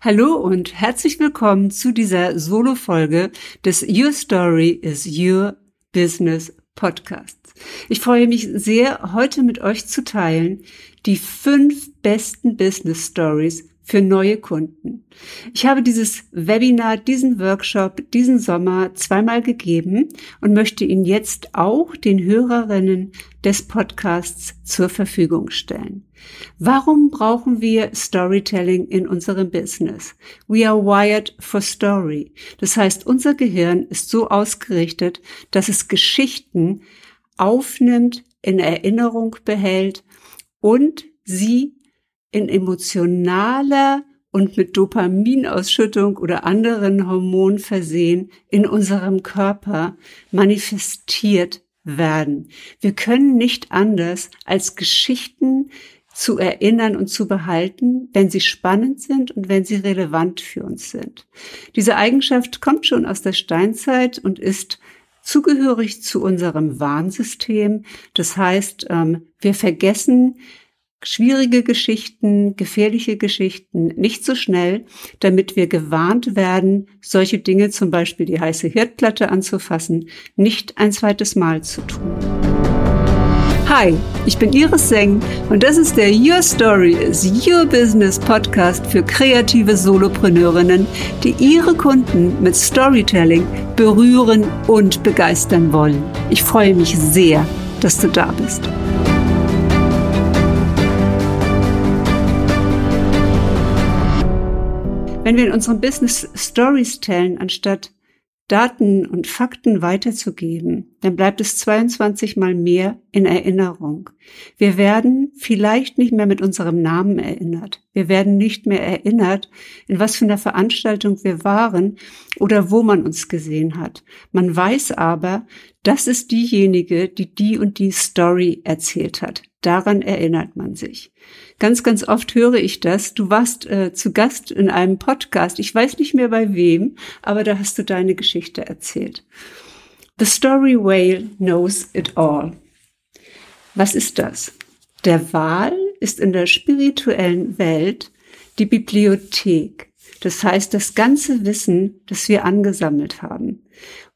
Hallo und herzlich willkommen zu dieser Solo-Folge des Your Story is Your Business Podcasts. Ich freue mich sehr, heute mit euch zu teilen die fünf besten Business Stories für neue Kunden. Ich habe dieses Webinar, diesen Workshop, diesen Sommer zweimal gegeben und möchte ihn jetzt auch den Hörerinnen des Podcasts zur Verfügung stellen. Warum brauchen wir Storytelling in unserem Business? We are wired for story. Das heißt, unser Gehirn ist so ausgerichtet, dass es Geschichten aufnimmt, in Erinnerung behält und sie in emotionaler und mit Dopaminausschüttung oder anderen Hormonen versehen in unserem Körper manifestiert werden. Wir können nicht anders als Geschichten zu erinnern und zu behalten, wenn sie spannend sind und wenn sie relevant für uns sind. Diese Eigenschaft kommt schon aus der Steinzeit und ist zugehörig zu unserem Warnsystem. Das heißt, ähm, wir vergessen schwierige Geschichten, gefährliche Geschichten nicht so schnell, damit wir gewarnt werden, solche Dinge, zum Beispiel die heiße Herdplatte anzufassen, nicht ein zweites Mal zu tun. Hi, ich bin Iris Seng und das ist der Your Story is Your Business Podcast für kreative Solopreneurinnen, die ihre Kunden mit Storytelling berühren und begeistern wollen. Ich freue mich sehr, dass du da bist. Wenn wir in unserem Business Stories tellen, anstatt Daten und Fakten weiterzugeben, dann bleibt es 22 mal mehr in Erinnerung. Wir werden vielleicht nicht mehr mit unserem Namen erinnert. Wir werden nicht mehr erinnert, in was für einer Veranstaltung wir waren oder wo man uns gesehen hat. Man weiß aber, das ist diejenige, die die und die Story erzählt hat. Daran erinnert man sich. Ganz, ganz oft höre ich das. Du warst äh, zu Gast in einem Podcast. Ich weiß nicht mehr bei wem, aber da hast du deine Geschichte erzählt. The Story Whale knows it all. Was ist das? Der Wal ist in der spirituellen Welt die Bibliothek. Das heißt, das ganze Wissen, das wir angesammelt haben.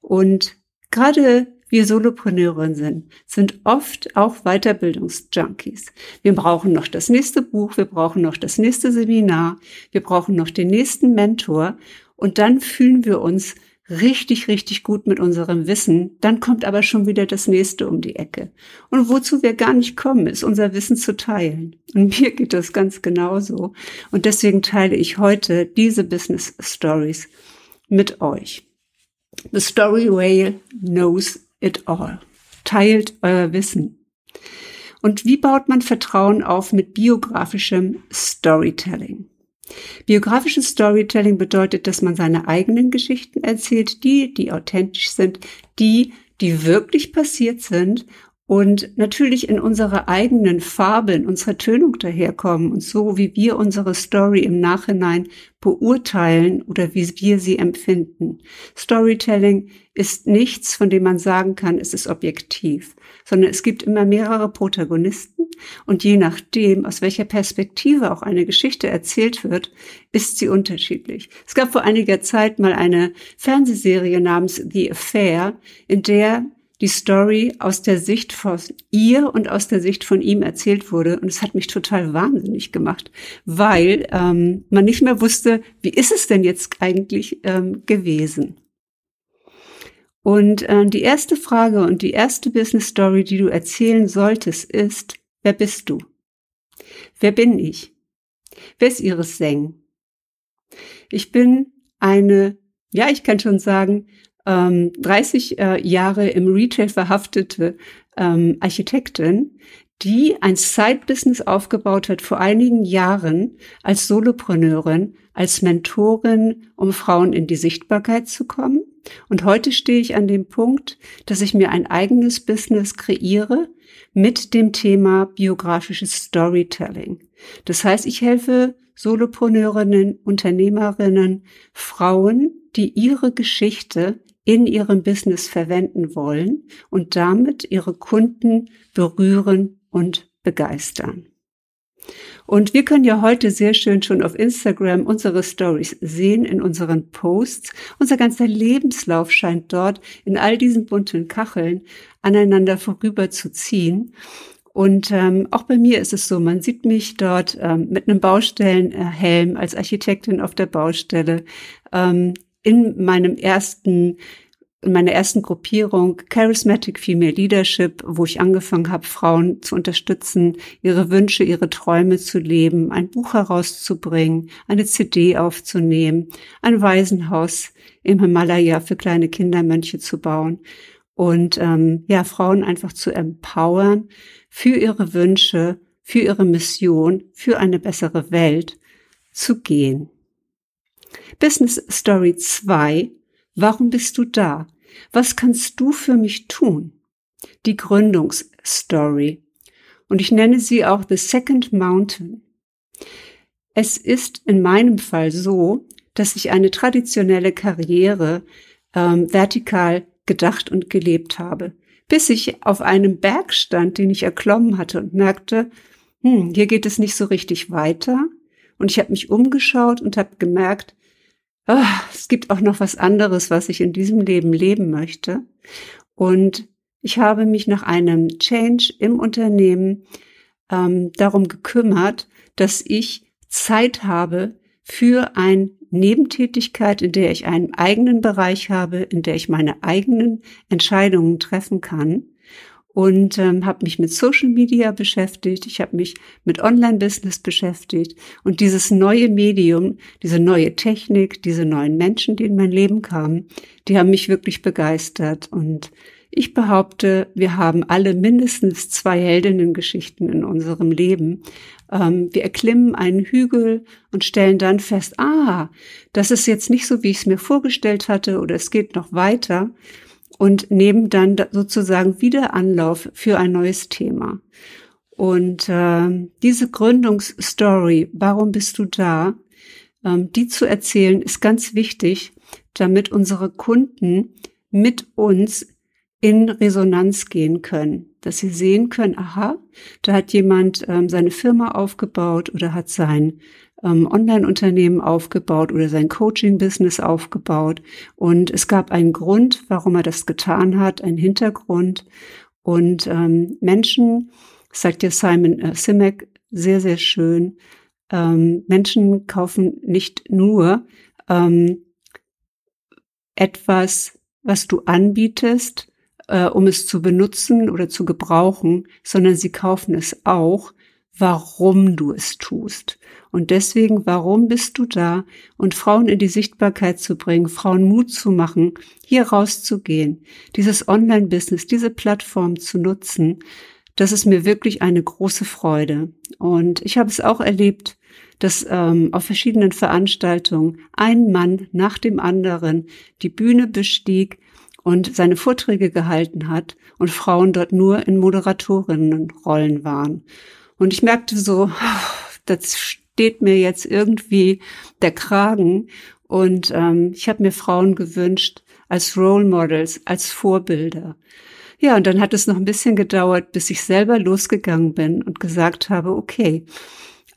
Und gerade wir Solopreneurinnen sind, sind oft auch Weiterbildungsjunkies. Wir brauchen noch das nächste Buch, wir brauchen noch das nächste Seminar, wir brauchen noch den nächsten Mentor und dann fühlen wir uns richtig, richtig gut mit unserem Wissen, dann kommt aber schon wieder das nächste um die Ecke. Und wozu wir gar nicht kommen, ist unser Wissen zu teilen. Und mir geht das ganz genauso. Und deswegen teile ich heute diese Business Stories mit euch. The Story Whale knows it all. Teilt euer Wissen. Und wie baut man Vertrauen auf mit biografischem Storytelling? Biografisches Storytelling bedeutet, dass man seine eigenen Geschichten erzählt, die, die authentisch sind, die, die wirklich passiert sind und natürlich in unserer eigenen Farbe, in unserer Tönung daherkommen und so, wie wir unsere Story im Nachhinein beurteilen oder wie wir sie empfinden. Storytelling ist nichts, von dem man sagen kann, es ist objektiv, sondern es gibt immer mehrere Protagonisten und je nachdem, aus welcher Perspektive auch eine Geschichte erzählt wird, ist sie unterschiedlich. Es gab vor einiger Zeit mal eine Fernsehserie namens The Affair, in der die Story aus der Sicht von ihr und aus der Sicht von ihm erzählt wurde. Und es hat mich total wahnsinnig gemacht, weil ähm, man nicht mehr wusste, wie ist es denn jetzt eigentlich ähm, gewesen. Und äh, die erste Frage und die erste Business Story, die du erzählen solltest, ist, wer bist du? Wer bin ich? Wer ist Iris Seng? Ich bin eine, ja, ich kann schon sagen, ähm, 30 äh, Jahre im Retail verhaftete ähm, Architektin, die ein Side-Business aufgebaut hat vor einigen Jahren als Solopreneurin, als Mentorin, um Frauen in die Sichtbarkeit zu kommen. Und heute stehe ich an dem Punkt, dass ich mir ein eigenes Business kreiere mit dem Thema biografisches Storytelling. Das heißt, ich helfe Solopreneurinnen, Unternehmerinnen, Frauen, die ihre Geschichte in ihrem Business verwenden wollen und damit ihre Kunden berühren und begeistern. Und wir können ja heute sehr schön schon auf Instagram unsere Stories sehen in unseren Posts. Unser ganzer Lebenslauf scheint dort in all diesen bunten Kacheln aneinander vorüber zu ziehen. Und ähm, auch bei mir ist es so, man sieht mich dort ähm, mit einem Baustellenhelm als Architektin auf der Baustelle ähm, in meinem ersten in meiner ersten Gruppierung Charismatic Female Leadership, wo ich angefangen habe, Frauen zu unterstützen, ihre Wünsche, ihre Träume zu leben, ein Buch herauszubringen, eine CD aufzunehmen, ein Waisenhaus im Himalaya für kleine Kindermönche zu bauen und ähm, ja Frauen einfach zu empowern für ihre Wünsche, für ihre Mission, für eine bessere Welt zu gehen. Business Story 2 Warum bist du da? Was kannst du für mich tun? Die Gründungsstory. Und ich nenne sie auch The Second Mountain. Es ist in meinem Fall so, dass ich eine traditionelle Karriere ähm, vertikal gedacht und gelebt habe, bis ich auf einem Berg stand, den ich erklommen hatte und merkte, hm, hier geht es nicht so richtig weiter. Und ich habe mich umgeschaut und habe gemerkt, oh, es gibt auch noch was anderes, was ich in diesem Leben leben möchte. Und ich habe mich nach einem Change im Unternehmen ähm, darum gekümmert, dass ich Zeit habe für eine Nebentätigkeit, in der ich einen eigenen Bereich habe, in der ich meine eigenen Entscheidungen treffen kann und ähm, habe mich mit Social Media beschäftigt, ich habe mich mit Online-Business beschäftigt. Und dieses neue Medium, diese neue Technik, diese neuen Menschen, die in mein Leben kamen, die haben mich wirklich begeistert. Und ich behaupte, wir haben alle mindestens zwei Heldinnengeschichten in unserem Leben. Ähm, wir erklimmen einen Hügel und stellen dann fest, ah, das ist jetzt nicht so, wie ich es mir vorgestellt hatte oder es geht noch weiter und nehmen dann sozusagen wieder Anlauf für ein neues Thema. Und äh, diese Gründungsstory, warum bist du da, ähm, die zu erzählen, ist ganz wichtig, damit unsere Kunden mit uns in Resonanz gehen können, dass sie sehen können, aha, da hat jemand ähm, seine Firma aufgebaut oder hat sein ähm, Online-Unternehmen aufgebaut oder sein Coaching-Business aufgebaut. Und es gab einen Grund, warum er das getan hat, einen Hintergrund. Und ähm, Menschen, sagt ja Simon äh, Simek sehr, sehr schön, ähm, Menschen kaufen nicht nur ähm, etwas, was du anbietest, äh, um es zu benutzen oder zu gebrauchen, sondern sie kaufen es auch, warum du es tust. Und deswegen, warum bist du da? Und Frauen in die Sichtbarkeit zu bringen, Frauen Mut zu machen, hier rauszugehen, dieses Online-Business, diese Plattform zu nutzen, das ist mir wirklich eine große Freude. Und ich habe es auch erlebt, dass ähm, auf verschiedenen Veranstaltungen ein Mann nach dem anderen die Bühne bestieg und seine Vorträge gehalten hat und Frauen dort nur in Moderatorinnenrollen waren. Und ich merkte so, das steht mir jetzt irgendwie der Kragen. Und ähm, ich habe mir Frauen gewünscht als Role Models, als Vorbilder. Ja, und dann hat es noch ein bisschen gedauert, bis ich selber losgegangen bin und gesagt habe, okay,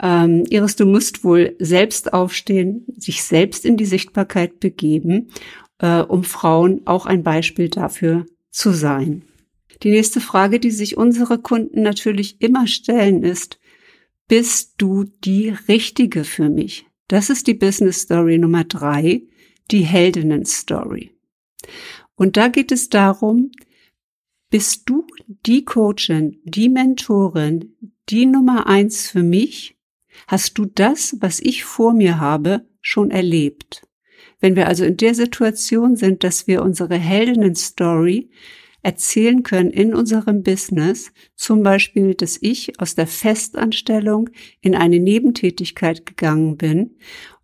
ähm, Iris, du musst wohl selbst aufstehen, sich selbst in die Sichtbarkeit begeben, äh, um Frauen auch ein Beispiel dafür zu sein. Die nächste Frage, die sich unsere Kunden natürlich immer stellen, ist, bist du die Richtige für mich? Das ist die Business Story Nummer drei, die Heldinnen Story. Und da geht es darum, bist du die Coachin, die Mentorin, die Nummer eins für mich? Hast du das, was ich vor mir habe, schon erlebt? Wenn wir also in der Situation sind, dass wir unsere Heldinnen Story erzählen können in unserem Business, zum Beispiel, dass ich aus der Festanstellung in eine Nebentätigkeit gegangen bin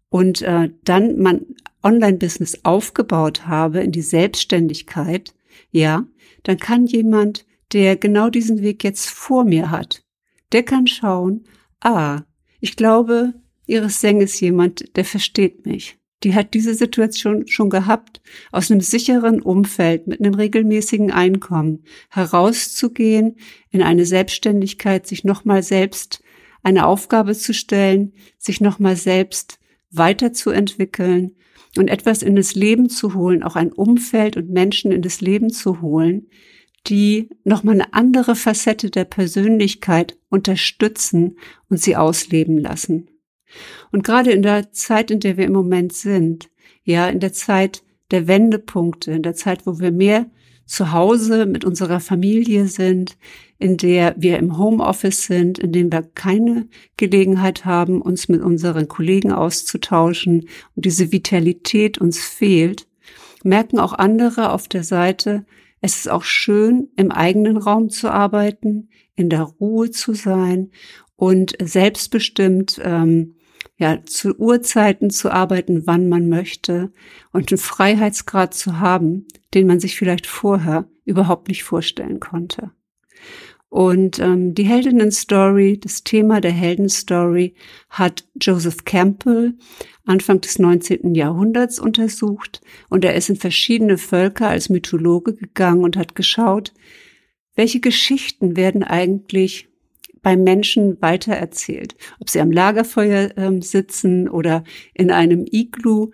und äh, dann mein Online-Business aufgebaut habe in die Selbstständigkeit, ja, dann kann jemand, der genau diesen Weg jetzt vor mir hat, der kann schauen, ah, ich glaube, Iris Seng ist jemand, der versteht mich die hat diese Situation schon gehabt, aus einem sicheren Umfeld mit einem regelmäßigen Einkommen herauszugehen, in eine Selbstständigkeit, sich nochmal selbst eine Aufgabe zu stellen, sich nochmal selbst weiterzuentwickeln und etwas in das Leben zu holen, auch ein Umfeld und Menschen in das Leben zu holen, die nochmal eine andere Facette der Persönlichkeit unterstützen und sie ausleben lassen. Und gerade in der Zeit, in der wir im Moment sind, ja, in der Zeit der Wendepunkte, in der Zeit, wo wir mehr zu Hause mit unserer Familie sind, in der wir im Homeoffice sind, in dem wir keine Gelegenheit haben, uns mit unseren Kollegen auszutauschen und diese Vitalität uns fehlt, merken auch andere auf der Seite, es ist auch schön, im eigenen Raum zu arbeiten, in der Ruhe zu sein und selbstbestimmt ähm, ja, zu Uhrzeiten zu arbeiten, wann man möchte und einen Freiheitsgrad zu haben, den man sich vielleicht vorher überhaupt nicht vorstellen konnte. Und ähm, die Heldinnen-Story, das Thema der Heldenstory hat Joseph Campbell Anfang des 19. Jahrhunderts untersucht und er ist in verschiedene Völker als Mythologe gegangen und hat geschaut, welche Geschichten werden eigentlich beim Menschen weitererzählt. Ob sie am Lagerfeuer ähm, sitzen oder in einem Iglu.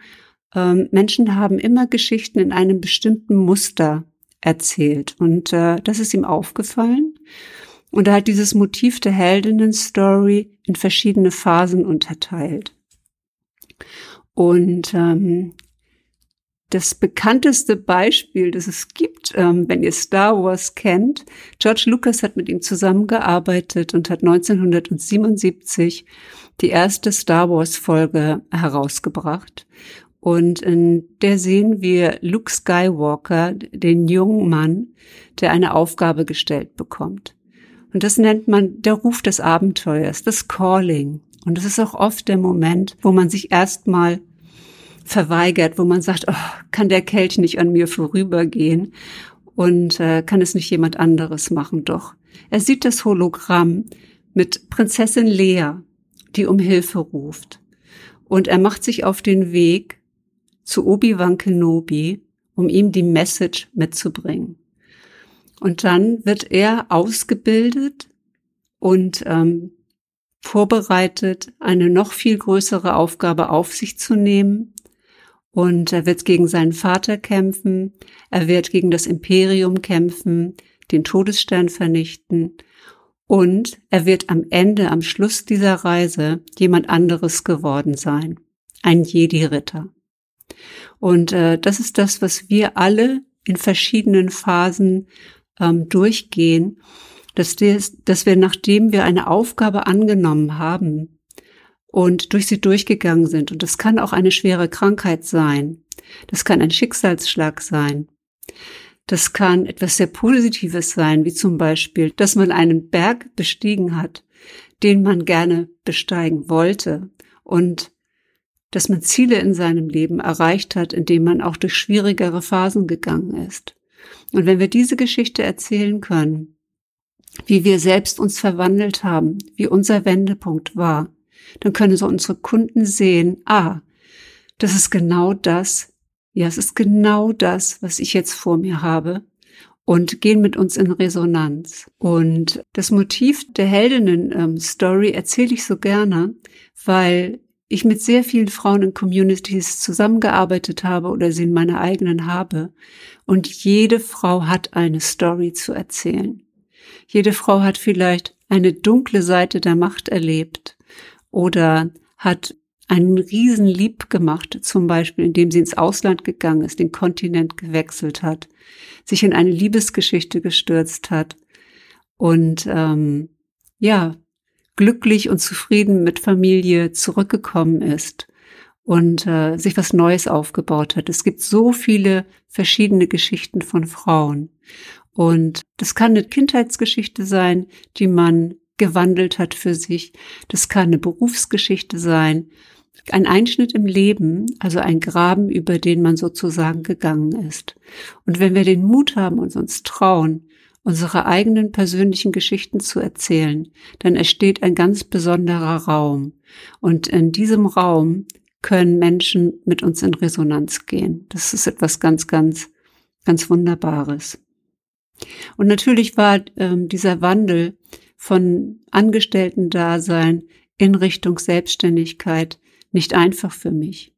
Ähm, Menschen haben immer Geschichten in einem bestimmten Muster erzählt. Und äh, das ist ihm aufgefallen. Und er hat dieses Motiv der Heldinnen-Story in verschiedene Phasen unterteilt. Und ähm, das bekannteste Beispiel, das es gibt, ähm, wenn ihr Star Wars kennt, George Lucas hat mit ihm zusammengearbeitet und hat 1977 die erste Star Wars Folge herausgebracht. Und in der sehen wir Luke Skywalker, den jungen Mann, der eine Aufgabe gestellt bekommt. Und das nennt man der Ruf des Abenteuers, das Calling. Und das ist auch oft der Moment, wo man sich erstmal verweigert, wo man sagt, oh, kann der Kelch nicht an mir vorübergehen und äh, kann es nicht jemand anderes machen? Doch er sieht das Hologramm mit Prinzessin Lea, die um Hilfe ruft. Und er macht sich auf den Weg zu Obi-Wan Kenobi, um ihm die Message mitzubringen. Und dann wird er ausgebildet und ähm, vorbereitet, eine noch viel größere Aufgabe auf sich zu nehmen, und er wird gegen seinen Vater kämpfen, er wird gegen das Imperium kämpfen, den Todesstern vernichten. Und er wird am Ende, am Schluss dieser Reise jemand anderes geworden sein, ein Jedi-Ritter. Und äh, das ist das, was wir alle in verschiedenen Phasen ähm, durchgehen, dass, des, dass wir, nachdem wir eine Aufgabe angenommen haben, und durch sie durchgegangen sind. Und das kann auch eine schwere Krankheit sein. Das kann ein Schicksalsschlag sein. Das kann etwas sehr Positives sein, wie zum Beispiel, dass man einen Berg bestiegen hat, den man gerne besteigen wollte und dass man Ziele in seinem Leben erreicht hat, indem man auch durch schwierigere Phasen gegangen ist. Und wenn wir diese Geschichte erzählen können, wie wir selbst uns verwandelt haben, wie unser Wendepunkt war, dann können so unsere Kunden sehen, ah, das ist genau das, ja, es ist genau das, was ich jetzt vor mir habe und gehen mit uns in Resonanz. Und das Motiv der Heldinnen-Story ähm, erzähle ich so gerne, weil ich mit sehr vielen Frauen in Communities zusammengearbeitet habe oder sie in meiner eigenen habe. Und jede Frau hat eine Story zu erzählen. Jede Frau hat vielleicht eine dunkle Seite der Macht erlebt oder hat einen riesen Lieb gemacht, zum Beispiel indem sie ins Ausland gegangen ist, den Kontinent gewechselt hat, sich in eine Liebesgeschichte gestürzt hat und ähm, ja, glücklich und zufrieden mit Familie zurückgekommen ist und äh, sich was Neues aufgebaut hat. Es gibt so viele verschiedene Geschichten von Frauen. Und das kann eine Kindheitsgeschichte sein, die man gewandelt hat für sich. Das kann eine Berufsgeschichte sein, ein Einschnitt im Leben, also ein Graben, über den man sozusagen gegangen ist. Und wenn wir den Mut haben und uns trauen, unsere eigenen persönlichen Geschichten zu erzählen, dann entsteht ein ganz besonderer Raum. Und in diesem Raum können Menschen mit uns in Resonanz gehen. Das ist etwas ganz, ganz, ganz Wunderbares. Und natürlich war ähm, dieser Wandel von Angestellten-Dasein in Richtung Selbstständigkeit nicht einfach für mich.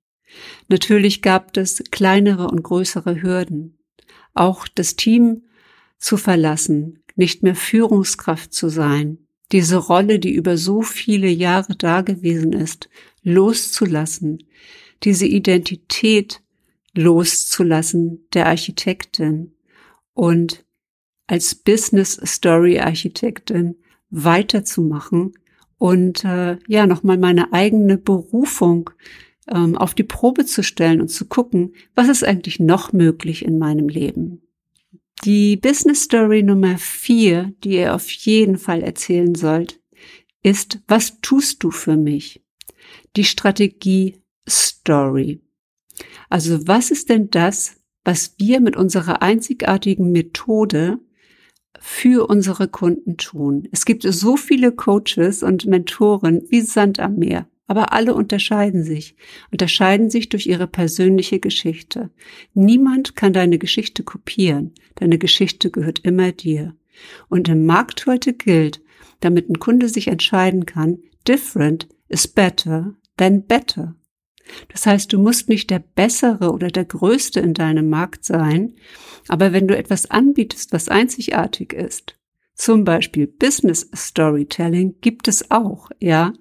Natürlich gab es kleinere und größere Hürden. Auch das Team zu verlassen, nicht mehr Führungskraft zu sein, diese Rolle, die über so viele Jahre da gewesen ist, loszulassen, diese Identität loszulassen der Architektin und als Business Story Architektin weiterzumachen und äh, ja nochmal meine eigene Berufung ähm, auf die Probe zu stellen und zu gucken, was ist eigentlich noch möglich in meinem Leben. Die Business Story Nummer vier, die ihr auf jeden Fall erzählen sollt, ist, was tust du für mich? Die Strategie Story. Also was ist denn das, was wir mit unserer einzigartigen Methode für unsere Kunden tun? Es gibt so viele Coaches und Mentoren wie Sand am Meer, aber alle unterscheiden sich, unterscheiden sich durch ihre persönliche Geschichte. Niemand kann deine Geschichte kopieren. Deine Geschichte gehört immer dir. Und im Markt heute gilt, damit ein Kunde sich entscheiden kann, different is better than better. Das heißt, du musst nicht der Bessere oder der Größte in deinem Markt sein, aber wenn du etwas anbietest, was einzigartig ist, zum Beispiel Business Storytelling gibt es auch, ja,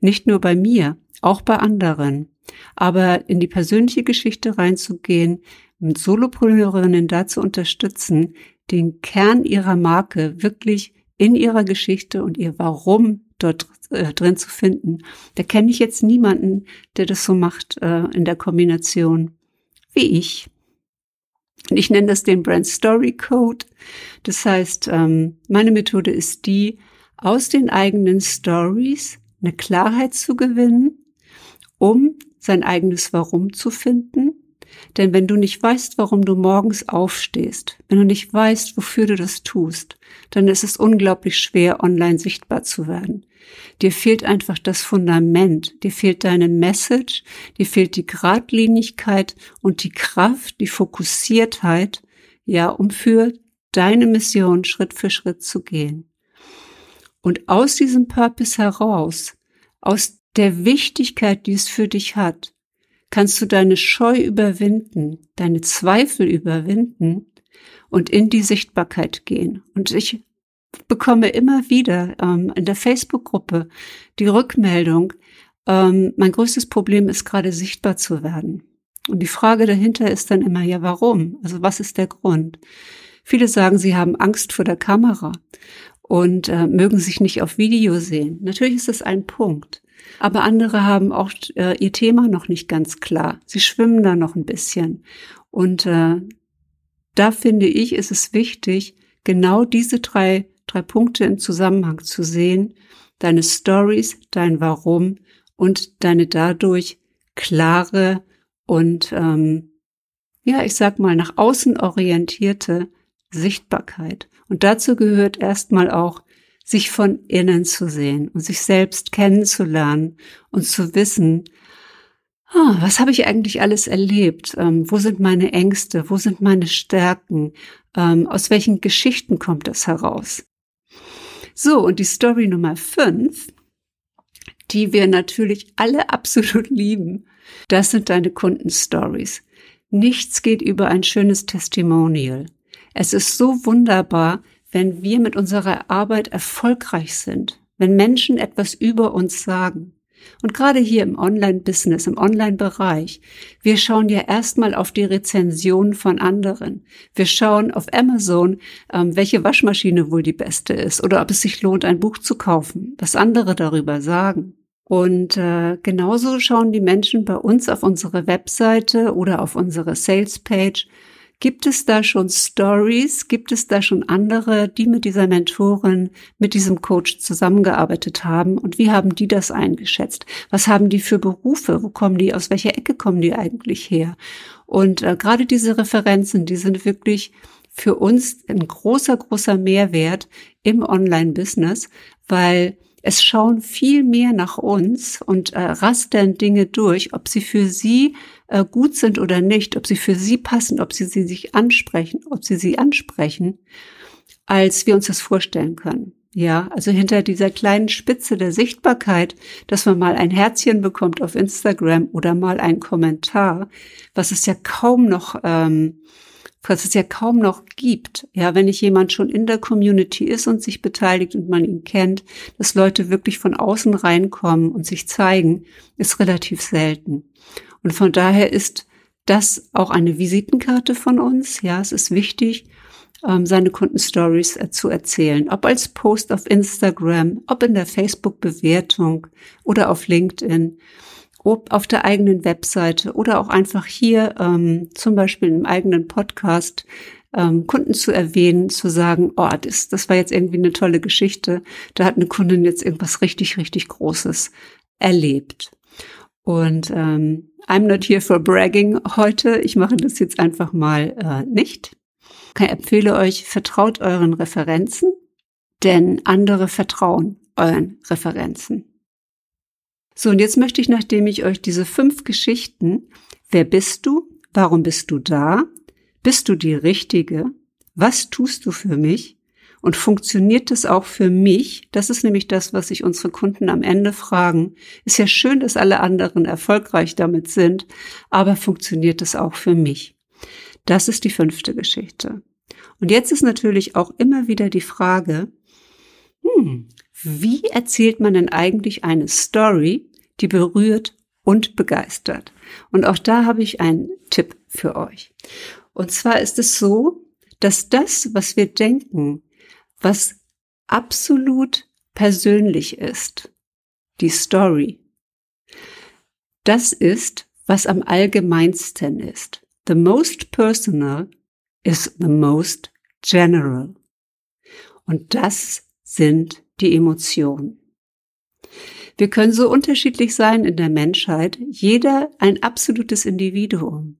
nicht nur bei mir, auch bei anderen. Aber in die persönliche Geschichte reinzugehen, mit Solopreneurinnen dazu unterstützen, den Kern ihrer Marke wirklich in ihrer Geschichte und ihr Warum dort äh, drin zu finden. Da kenne ich jetzt niemanden, der das so macht äh, in der Kombination wie ich. Und ich nenne das den Brand Story Code. Das heißt, ähm, meine Methode ist die, aus den eigenen Stories eine Klarheit zu gewinnen, um sein eigenes Warum zu finden denn wenn du nicht weißt, warum du morgens aufstehst, wenn du nicht weißt, wofür du das tust, dann ist es unglaublich schwer, online sichtbar zu werden. Dir fehlt einfach das Fundament, dir fehlt deine Message, dir fehlt die Gradlinigkeit und die Kraft, die Fokussiertheit, ja, um für deine Mission Schritt für Schritt zu gehen. Und aus diesem Purpose heraus, aus der Wichtigkeit, die es für dich hat, kannst du deine Scheu überwinden, deine Zweifel überwinden und in die Sichtbarkeit gehen. Und ich bekomme immer wieder ähm, in der Facebook-Gruppe die Rückmeldung, ähm, mein größtes Problem ist gerade sichtbar zu werden. Und die Frage dahinter ist dann immer, ja, warum? Also was ist der Grund? Viele sagen, sie haben Angst vor der Kamera und äh, mögen sich nicht auf Video sehen. Natürlich ist das ein Punkt. Aber andere haben auch äh, ihr Thema noch nicht ganz klar. Sie schwimmen da noch ein bisschen. Und äh, da finde ich, ist es wichtig, genau diese drei, drei Punkte im Zusammenhang zu sehen. Deine Stories, dein Warum und deine dadurch klare und ähm, ja, ich sag mal, nach außen orientierte Sichtbarkeit. Und dazu gehört erstmal auch sich von innen zu sehen und sich selbst kennenzulernen und zu wissen, oh, was habe ich eigentlich alles erlebt? Ähm, wo sind meine Ängste? Wo sind meine Stärken? Ähm, aus welchen Geschichten kommt das heraus? So, und die Story Nummer fünf, die wir natürlich alle absolut lieben, das sind deine Kundenstories. Nichts geht über ein schönes Testimonial. Es ist so wunderbar, wenn wir mit unserer Arbeit erfolgreich sind, wenn Menschen etwas über uns sagen. Und gerade hier im Online-Business, im Online-Bereich, wir schauen ja erstmal auf die Rezension von anderen. Wir schauen auf Amazon, ähm, welche Waschmaschine wohl die beste ist oder ob es sich lohnt, ein Buch zu kaufen, was andere darüber sagen. Und äh, genauso schauen die Menschen bei uns auf unsere Webseite oder auf unsere Sales-Page, Gibt es da schon Stories? Gibt es da schon andere, die mit dieser Mentorin, mit diesem Coach zusammengearbeitet haben? Und wie haben die das eingeschätzt? Was haben die für Berufe? Wo kommen die? Aus welcher Ecke kommen die eigentlich her? Und äh, gerade diese Referenzen, die sind wirklich für uns ein großer, großer Mehrwert im Online-Business, weil es schauen viel mehr nach uns und äh, rastern Dinge durch, ob sie für sie äh, gut sind oder nicht, ob sie für sie passen, ob sie sie sich ansprechen, ob sie sie ansprechen, als wir uns das vorstellen können. Ja, also hinter dieser kleinen Spitze der Sichtbarkeit, dass man mal ein Herzchen bekommt auf Instagram oder mal einen Kommentar, was es ja kaum noch, ähm, was es ja kaum noch gibt. Ja, wenn nicht jemand schon in der Community ist und sich beteiligt und man ihn kennt, dass Leute wirklich von außen reinkommen und sich zeigen, ist relativ selten. Und von daher ist das auch eine Visitenkarte von uns. Ja, es ist wichtig, ähm, seine Kundenstories äh, zu erzählen. Ob als Post auf Instagram, ob in der Facebook-Bewertung oder auf LinkedIn, ob auf der eigenen Webseite oder auch einfach hier ähm, zum Beispiel im eigenen Podcast ähm, Kunden zu erwähnen, zu sagen, oh, das, das war jetzt irgendwie eine tolle Geschichte. Da hat eine Kundin jetzt irgendwas richtig, richtig Großes erlebt. Und ähm, I'm not here for bragging heute. Ich mache das jetzt einfach mal äh, nicht. Ich empfehle euch, vertraut euren Referenzen, denn andere vertrauen euren Referenzen. So, und jetzt möchte ich, nachdem ich euch diese fünf Geschichten, wer bist du, warum bist du da, bist du die Richtige, was tust du für mich und funktioniert es auch für mich? Das ist nämlich das, was sich unsere Kunden am Ende fragen. Ist ja schön, dass alle anderen erfolgreich damit sind, aber funktioniert es auch für mich? Das ist die fünfte Geschichte. Und jetzt ist natürlich auch immer wieder die Frage, hm, wie erzählt man denn eigentlich eine Story, die berührt und begeistert? Und auch da habe ich einen Tipp für euch. Und zwar ist es so, dass das, was wir denken, was absolut persönlich ist, die Story, das ist, was am allgemeinsten ist. The most personal is the most general. Und das sind die Emotionen. Wir können so unterschiedlich sein in der Menschheit, jeder ein absolutes Individuum.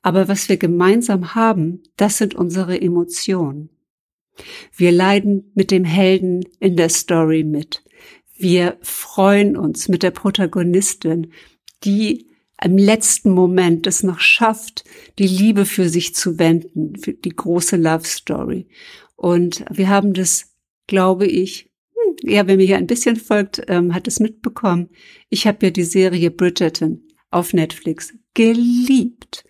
Aber was wir gemeinsam haben, das sind unsere Emotionen. Wir leiden mit dem Helden in der Story mit. Wir freuen uns mit der Protagonistin, die im letzten Moment es noch schafft, die Liebe für sich zu wenden, für die große Love Story. Und wir haben das, glaube ich, ja, wer mir hier ein bisschen folgt, ähm, hat es mitbekommen. Ich habe ja die Serie Bridgerton auf Netflix geliebt.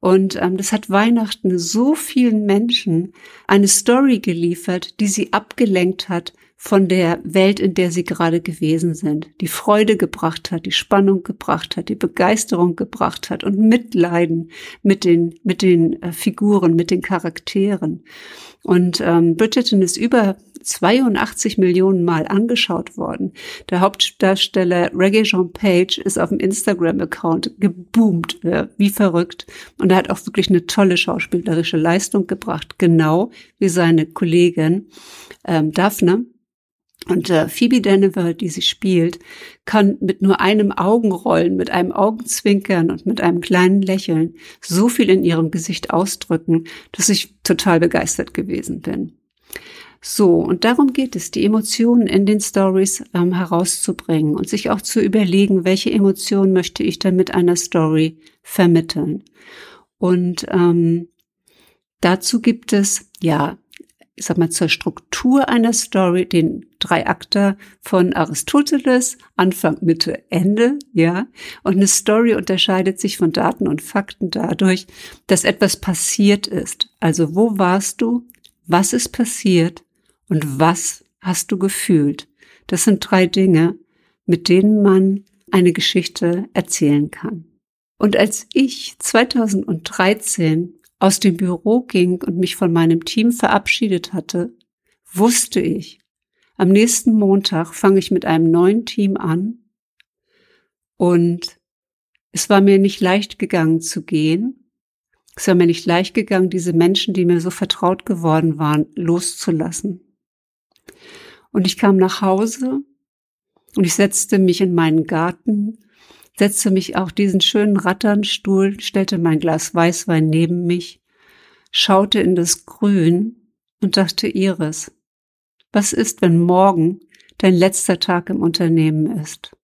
Und ähm, das hat Weihnachten so vielen Menschen eine Story geliefert, die sie abgelenkt hat von der Welt, in der sie gerade gewesen sind, die Freude gebracht hat, die Spannung gebracht hat, die Begeisterung gebracht hat und Mitleiden mit den, mit den äh, Figuren, mit den Charakteren. Und ähm, Bridgerton ist über 82 Millionen Mal angeschaut worden. Der Hauptdarsteller Reggae Jean Page ist auf dem Instagram-Account geboomt, äh, wie verrückt. Und er hat auch wirklich eine tolle schauspielerische Leistung gebracht, genau wie seine Kollegin ähm, Daphne. Und äh, Phoebe Daniver, die sie spielt, kann mit nur einem Augenrollen, mit einem Augenzwinkern und mit einem kleinen Lächeln so viel in ihrem Gesicht ausdrücken, dass ich total begeistert gewesen bin. So, und darum geht es, die Emotionen in den Stories ähm, herauszubringen und sich auch zu überlegen, welche Emotionen möchte ich dann mit einer Story vermitteln. Und ähm, dazu gibt es ja ich sag mal, zur Struktur einer Story, den drei Akter von Aristoteles, Anfang, Mitte, Ende, ja. Und eine Story unterscheidet sich von Daten und Fakten dadurch, dass etwas passiert ist. Also wo warst du? Was ist passiert? Und was hast du gefühlt? Das sind drei Dinge, mit denen man eine Geschichte erzählen kann. Und als ich 2013 aus dem Büro ging und mich von meinem Team verabschiedet hatte, wusste ich, am nächsten Montag fange ich mit einem neuen Team an und es war mir nicht leicht gegangen zu gehen. Es war mir nicht leicht gegangen, diese Menschen, die mir so vertraut geworden waren, loszulassen. Und ich kam nach Hause und ich setzte mich in meinen Garten setzte mich auf diesen schönen Ratternstuhl, stellte mein Glas Weißwein neben mich, schaute in das Grün und dachte Iris, was ist, wenn morgen dein letzter Tag im Unternehmen ist?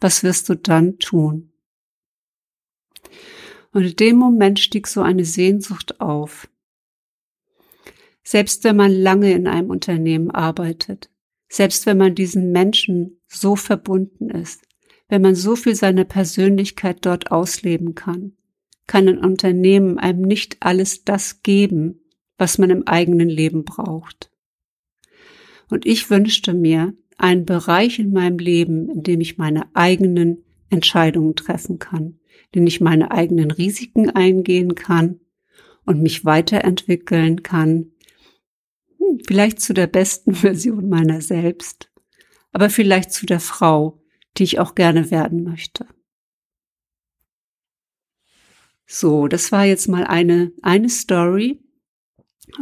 Was wirst du dann tun? Und in dem Moment stieg so eine Sehnsucht auf. Selbst wenn man lange in einem Unternehmen arbeitet, selbst wenn man diesen Menschen so verbunden ist, wenn man so viel seiner Persönlichkeit dort ausleben kann, kann ein Unternehmen einem nicht alles das geben, was man im eigenen Leben braucht. Und ich wünschte mir einen Bereich in meinem Leben, in dem ich meine eigenen Entscheidungen treffen kann, in dem ich meine eigenen Risiken eingehen kann und mich weiterentwickeln kann, hm, vielleicht zu der besten Version meiner selbst, aber vielleicht zu der Frau, die ich auch gerne werden möchte. So, das war jetzt mal eine, eine Story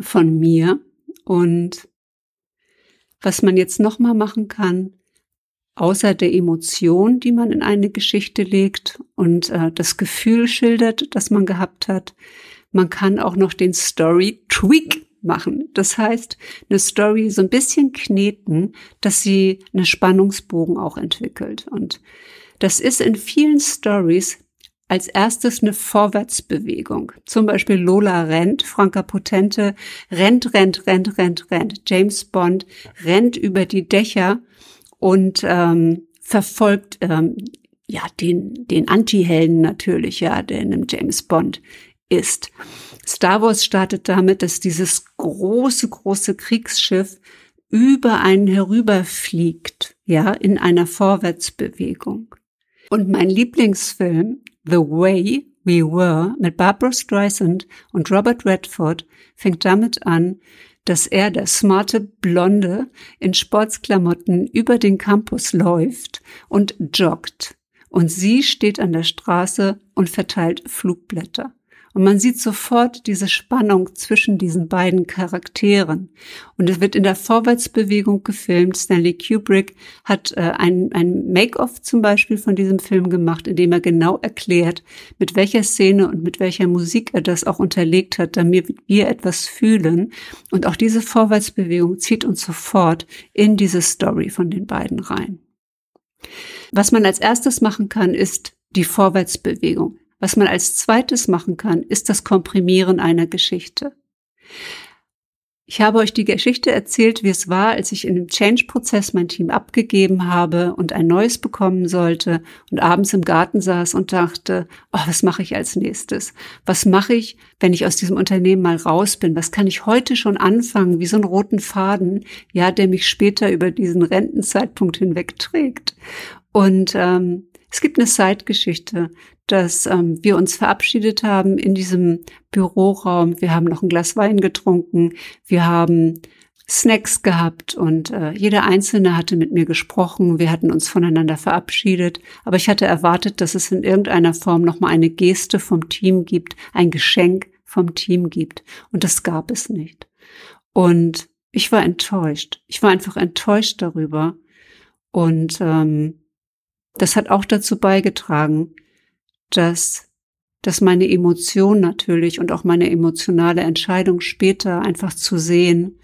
von mir und was man jetzt nochmal machen kann, außer der Emotion, die man in eine Geschichte legt und äh, das Gefühl schildert, das man gehabt hat, man kann auch noch den Story Tweak machen. Das heißt, eine Story so ein bisschen kneten, dass sie einen Spannungsbogen auch entwickelt. Und das ist in vielen Stories als erstes eine Vorwärtsbewegung. Zum Beispiel Lola rennt, Franka Potente rennt, rennt, rennt, rennt, rennt. James Bond rennt über die Dächer und ähm, verfolgt ähm, ja den den Anti-Helden natürlich, ja, der in einem James Bond ist. Star Wars startet damit, dass dieses große, große Kriegsschiff über einen herüberfliegt, ja, in einer Vorwärtsbewegung. Und mein Lieblingsfilm, The Way We Were mit Barbara Streisand und Robert Redford fängt damit an, dass er, der smarte Blonde, in Sportsklamotten über den Campus läuft und joggt. Und sie steht an der Straße und verteilt Flugblätter. Und man sieht sofort diese Spannung zwischen diesen beiden Charakteren. Und es wird in der Vorwärtsbewegung gefilmt. Stanley Kubrick hat äh, ein, ein Make-off zum Beispiel von diesem Film gemacht, in dem er genau erklärt, mit welcher Szene und mit welcher Musik er das auch unterlegt hat, damit wir etwas fühlen. Und auch diese Vorwärtsbewegung zieht uns sofort in diese Story von den beiden rein. Was man als erstes machen kann, ist die Vorwärtsbewegung. Was man als zweites machen kann, ist das Komprimieren einer Geschichte. Ich habe euch die Geschichte erzählt, wie es war, als ich in dem Change-Prozess mein Team abgegeben habe und ein neues bekommen sollte und abends im Garten saß und dachte, oh, was mache ich als nächstes? Was mache ich, wenn ich aus diesem Unternehmen mal raus bin? Was kann ich heute schon anfangen, wie so einen roten Faden, ja, der mich später über diesen Rentenzeitpunkt hinweg trägt? Und ähm, es gibt eine Zeitgeschichte, dass ähm, wir uns verabschiedet haben in diesem Büroraum. Wir haben noch ein Glas Wein getrunken. Wir haben Snacks gehabt und äh, jeder Einzelne hatte mit mir gesprochen. Wir hatten uns voneinander verabschiedet. Aber ich hatte erwartet, dass es in irgendeiner Form nochmal eine Geste vom Team gibt, ein Geschenk vom Team gibt. Und das gab es nicht. Und ich war enttäuscht. Ich war einfach enttäuscht darüber. Und ähm, das hat auch dazu beigetragen, dass, dass meine Emotion natürlich und auch meine emotionale Entscheidung später einfach zu sehen,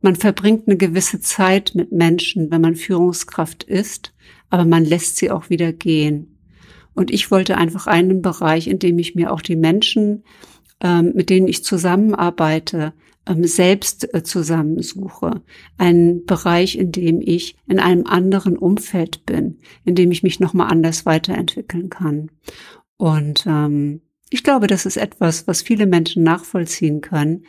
man verbringt eine gewisse Zeit mit Menschen, wenn man Führungskraft ist, aber man lässt sie auch wieder gehen. Und ich wollte einfach einen Bereich, in dem ich mir auch die Menschen, ähm, mit denen ich zusammenarbeite, selbst äh, zusammensuche. Ein Bereich, in dem ich in einem anderen Umfeld bin, in dem ich mich nochmal anders weiterentwickeln kann. Und ähm, ich glaube, das ist etwas, was viele Menschen nachvollziehen können.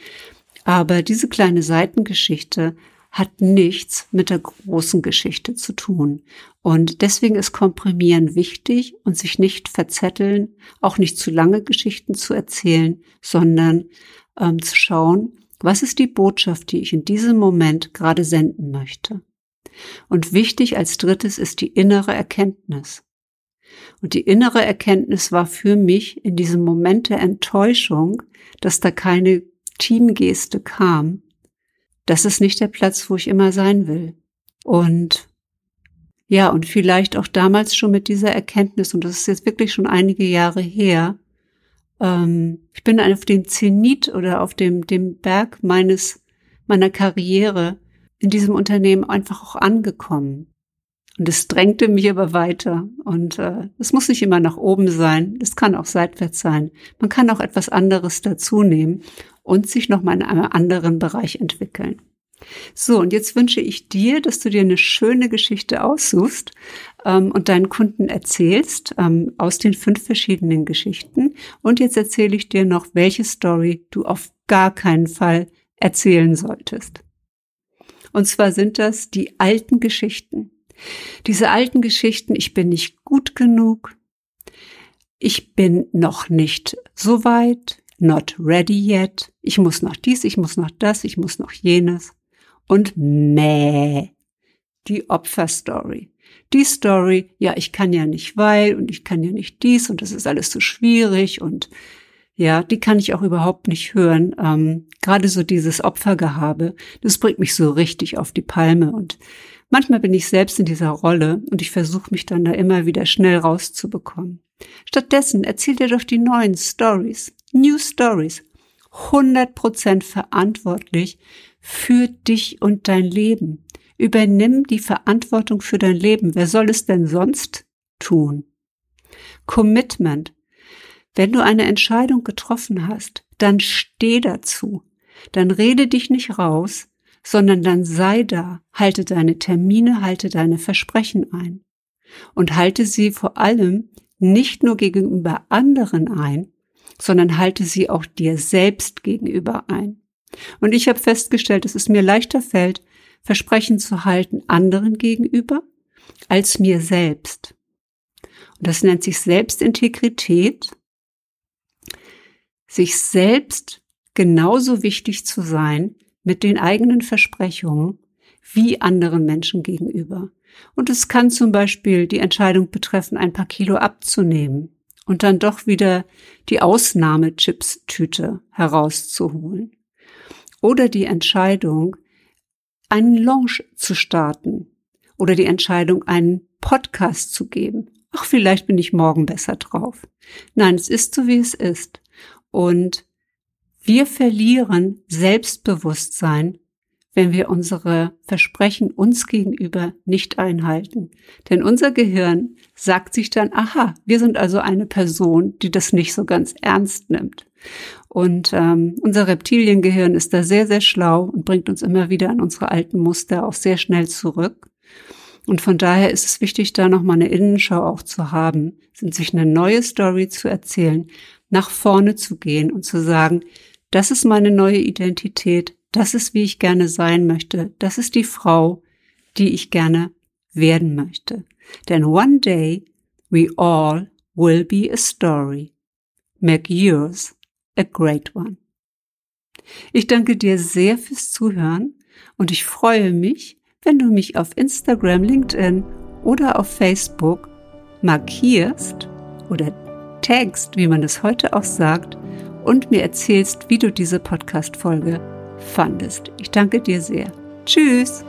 Aber diese kleine Seitengeschichte hat nichts mit der großen Geschichte zu tun. Und deswegen ist Komprimieren wichtig und sich nicht verzetteln, auch nicht zu lange Geschichten zu erzählen, sondern ähm, zu schauen, was ist die Botschaft, die ich in diesem Moment gerade senden möchte? Und wichtig als drittes ist die innere Erkenntnis. Und die innere Erkenntnis war für mich in diesem Moment der Enttäuschung, dass da keine Teamgeste kam. Das ist nicht der Platz, wo ich immer sein will. Und ja, und vielleicht auch damals schon mit dieser Erkenntnis, und das ist jetzt wirklich schon einige Jahre her, ähm, ich bin auf dem Zenit oder auf dem, dem Berg meines, meiner Karriere in diesem Unternehmen einfach auch angekommen. Und es drängte mich aber weiter. Und äh, es muss nicht immer nach oben sein. Es kann auch seitwärts sein. Man kann auch etwas anderes dazu nehmen. und sich nochmal in einem anderen Bereich entwickeln. So, und jetzt wünsche ich dir, dass du dir eine schöne Geschichte aussuchst ähm, und deinen Kunden erzählst ähm, aus den fünf verschiedenen Geschichten. Und jetzt erzähle ich dir noch, welche Story du auf gar keinen Fall erzählen solltest. Und zwar sind das die alten Geschichten. Diese alten Geschichten, ich bin nicht gut genug, ich bin noch nicht so weit, not ready yet, ich muss noch dies, ich muss noch das, ich muss noch jenes und mäh, die Opferstory. Die Story, ja, ich kann ja nicht weil und ich kann ja nicht dies und das ist alles zu so schwierig und ja, die kann ich auch überhaupt nicht hören. Ähm, Gerade so dieses Opfergehabe, das bringt mich so richtig auf die Palme und manchmal bin ich selbst in dieser Rolle und ich versuche mich dann da immer wieder schnell rauszubekommen. Stattdessen erzähl dir doch die neuen Stories, New Stories, 100% verantwortlich für dich und dein Leben. Übernimm die Verantwortung für dein Leben. Wer soll es denn sonst tun? Commitment. Wenn du eine Entscheidung getroffen hast, dann steh dazu. Dann rede dich nicht raus, sondern dann sei da, halte deine Termine, halte deine Versprechen ein. Und halte sie vor allem nicht nur gegenüber anderen ein, sondern halte sie auch dir selbst gegenüber ein. Und ich habe festgestellt, dass es mir leichter fällt, Versprechen zu halten anderen gegenüber, als mir selbst. Und das nennt sich Selbstintegrität, sich selbst genauso wichtig zu sein mit den eigenen Versprechungen wie anderen Menschen gegenüber. Und es kann zum Beispiel die Entscheidung betreffen, ein paar Kilo abzunehmen und dann doch wieder die Ausnahmechips-Tüte herauszuholen. Oder die Entscheidung, einen Launch zu starten. Oder die Entscheidung, einen Podcast zu geben. Ach, vielleicht bin ich morgen besser drauf. Nein, es ist so, wie es ist. Und wir verlieren Selbstbewusstsein, wenn wir unsere Versprechen uns gegenüber nicht einhalten. Denn unser Gehirn sagt sich dann, aha, wir sind also eine Person, die das nicht so ganz ernst nimmt. Und ähm, unser Reptiliengehirn ist da sehr, sehr schlau und bringt uns immer wieder an unsere alten Muster auch sehr schnell zurück. Und von daher ist es wichtig, da nochmal eine Innenschau auch zu haben, sich eine neue Story zu erzählen, nach vorne zu gehen und zu sagen, das ist meine neue Identität, das ist, wie ich gerne sein möchte. Das ist die Frau, die ich gerne werden möchte. Denn one day we all will be a story. Make yours a great one. Ich danke dir sehr fürs Zuhören und ich freue mich, wenn du mich auf Instagram, LinkedIn oder auf Facebook markierst oder tagst, wie man es heute auch sagt, und mir erzählst, wie du diese Podcast-Folge fandest. Ich danke dir sehr. Tschüss!